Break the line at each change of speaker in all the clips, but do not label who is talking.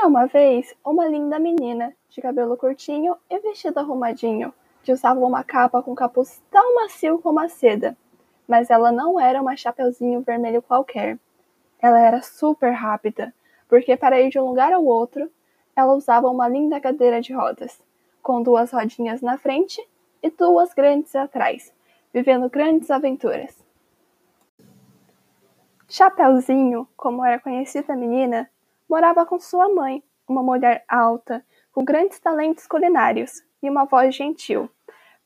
Era uma vez uma linda menina, de cabelo curtinho e vestido arrumadinho, que usava uma capa com capuz tão macio como a seda. Mas ela não era uma chapeuzinho vermelho qualquer. Ela era super rápida, porque para ir de um lugar ao outro, ela usava uma linda cadeira de rodas, com duas rodinhas na frente e duas grandes atrás, vivendo grandes aventuras. Chapeuzinho, como era conhecida a menina, morava com sua mãe, uma mulher alta, com grandes talentos culinários e uma voz gentil,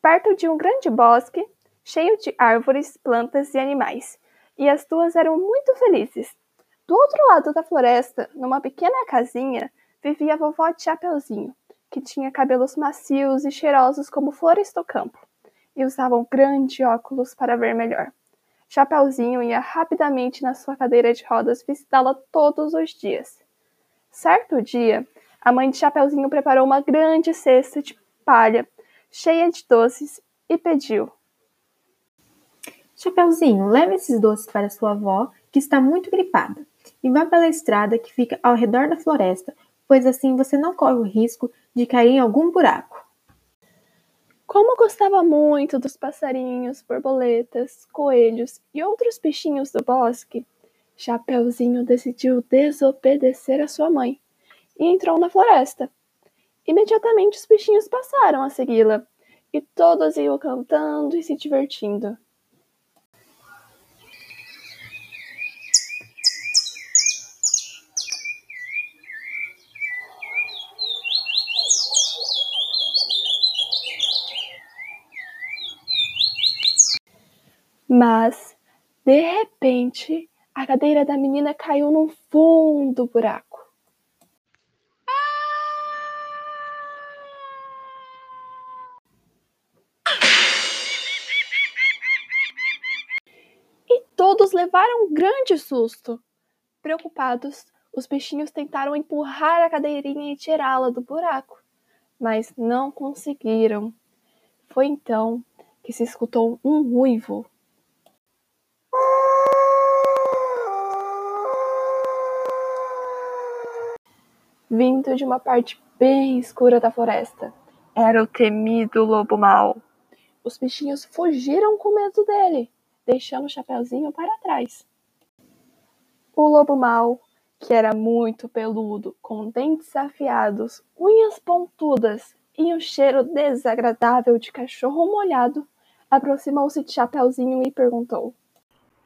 perto de um grande bosque cheio de árvores, plantas e animais. E as duas eram muito felizes. Do outro lado da floresta, numa pequena casinha, vivia a vovó de Chapeuzinho, que tinha cabelos macios e cheirosos como flores do campo, e usava um grande óculos para ver melhor. Chapeuzinho ia rapidamente na sua cadeira de rodas visitá-la todos os dias. Certo dia, a mãe de Chapeuzinho preparou uma grande cesta de palha cheia de doces e pediu:
Chapeuzinho, leve esses doces para sua avó, que está muito gripada, e vá pela estrada que fica ao redor da floresta, pois assim você não corre o risco de cair em algum buraco.
Como gostava muito dos passarinhos, borboletas, coelhos e outros bichinhos do bosque, Chapeuzinho decidiu desobedecer a sua mãe e entrou na floresta. Imediatamente os bichinhos passaram a segui-la e todos iam cantando e se divertindo. Mas, de repente, a cadeira da menina caiu no fundo do buraco. E todos levaram um grande susto. Preocupados, os bichinhos tentaram empurrar a cadeirinha e tirá-la do buraco, mas não conseguiram. Foi então que se escutou um uivo vindo de uma parte bem escura da floresta. Era o temido lobo mau. Os bichinhos fugiram com medo dele, deixando o Chapeuzinho para trás. O lobo mau, que era muito peludo, com dentes afiados, unhas pontudas e um cheiro desagradável de cachorro molhado, aproximou-se de Chapeuzinho e perguntou: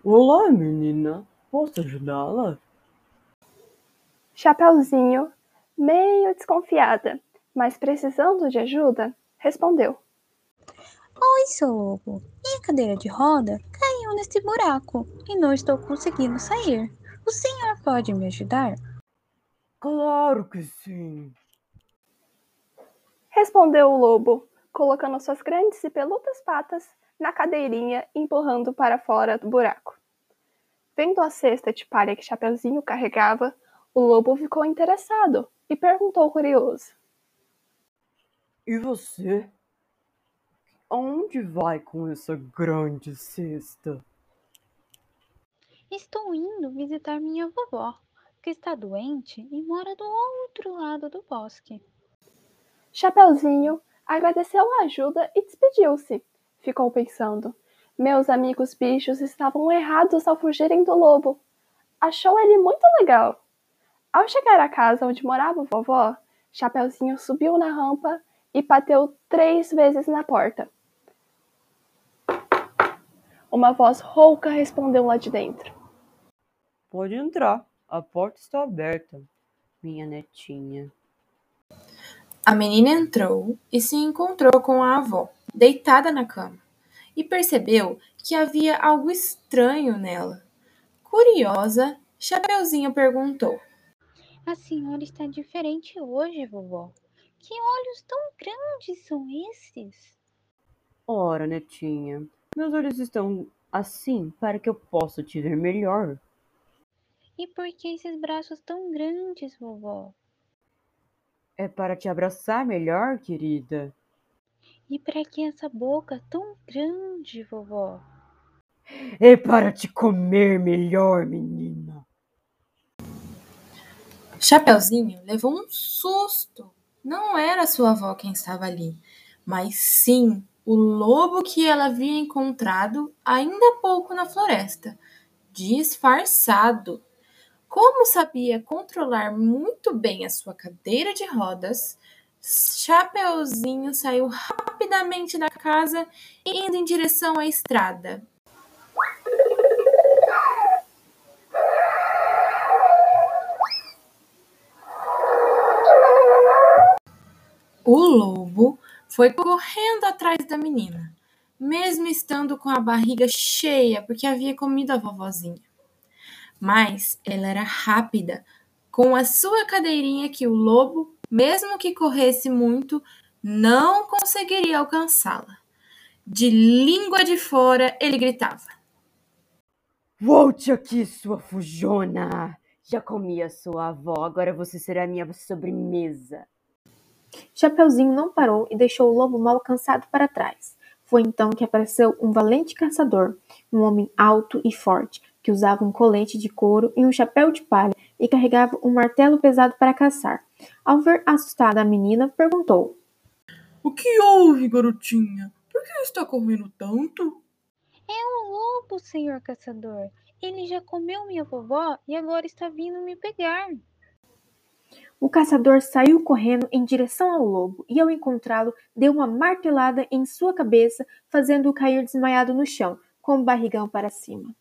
Olá, menina. Posso ajudá-la?
Chapeuzinho meio desconfiada, mas precisando de ajuda, respondeu:
Oi, seu lobo. Minha cadeira de roda caiu neste buraco e não estou conseguindo sair. O senhor pode me ajudar?
Claro que sim.
Respondeu o lobo, colocando suas grandes e peludas patas na cadeirinha e empurrando para fora do buraco. Vendo a cesta de palha que Chapeuzinho carregava, o lobo ficou interessado e perguntou curioso:
E você? Onde vai com essa grande cesta?
Estou indo visitar minha vovó, que está doente e mora do outro lado do bosque.
Chapeuzinho agradeceu a ajuda e despediu-se. Ficou pensando: meus amigos bichos estavam errados ao fugirem do lobo. Achou ele muito legal. Ao chegar à casa onde morava a vovó, Chapeuzinho subiu na rampa e bateu três vezes na porta. Uma voz rouca respondeu lá de dentro.
Pode entrar, a porta está aberta, minha netinha.
A menina entrou e se encontrou com a avó, deitada na cama, e percebeu que havia algo estranho nela. Curiosa, Chapeuzinho perguntou:
A senhora está diferente hoje, vovó. Que olhos tão grandes são esses?
Ora, netinha, meus olhos estão assim para que eu possa te ver melhor.
E por que esses braços tão grandes, vovó?
É para te abraçar melhor, querida.
E para que essa boca tão grande, vovó?
É para te comer melhor, menina.
Chapeuzinho levou um susto. Não era sua avó quem estava ali, mas sim o lobo que ela havia encontrado ainda há pouco na floresta, disfarçado. Como sabia controlar muito bem a sua cadeira de rodas, Chapeuzinho saiu rapidamente da casa indo em direção à estrada. O lobo foi correndo atrás da menina, mesmo estando com a barriga cheia porque havia comido a vovozinha. Mas ela era rápida, com a sua cadeirinha que o lobo, mesmo que corresse muito, não conseguiria alcançá-la. De língua de fora, ele gritava:
Volte aqui, sua fujona! Já comi a sua avó, agora você será minha sobremesa.
Chapeuzinho não parou e deixou o lobo mal cansado para trás. Foi então que apareceu um valente caçador, um homem alto e forte, que usava um colete de couro e um chapéu de palha e carregava um martelo pesado para caçar. Ao ver assustada a menina, perguntou:
O que houve, garotinha? Por que está correndo tanto?
É o lobo, senhor caçador. Ele já comeu minha vovó e agora está vindo me pegar.
O caçador saiu correndo em direção ao lobo e, ao encontrá-lo, deu uma martelada em sua cabeça, fazendo-o cair desmaiado no chão, com o barrigão para cima.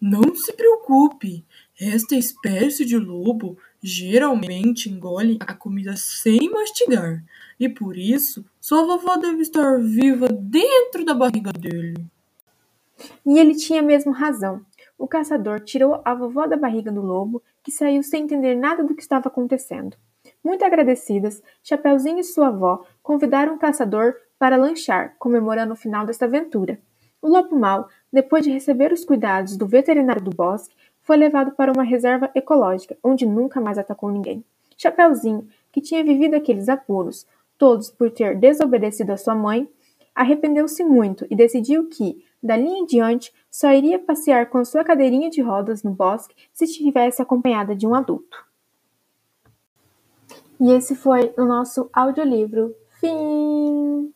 Não se preocupe, esta espécie de lobo geralmente engole a comida sem mastigar, e por isso sua vovó deve estar viva dentro da barriga dele.
E ele tinha mesmo razão. O caçador tirou a vovó da barriga do lobo, que saiu sem entender nada do que estava acontecendo. Muito agradecidas, Chapeuzinho e sua avó convidaram o caçador para lanchar, comemorando o final desta aventura. O lobo mau, depois de receber os cuidados do veterinário do bosque, foi levado para uma reserva ecológica, onde nunca mais atacou ninguém. Chapeuzinho, que tinha vivido aqueles apuros, todos por ter desobedecido a sua mãe, arrependeu-se muito e decidiu que, dali em diante, só iria passear com sua cadeirinha de rodas no bosque se estivesse acompanhada de um adulto. E esse foi o nosso audiolivro. Fim!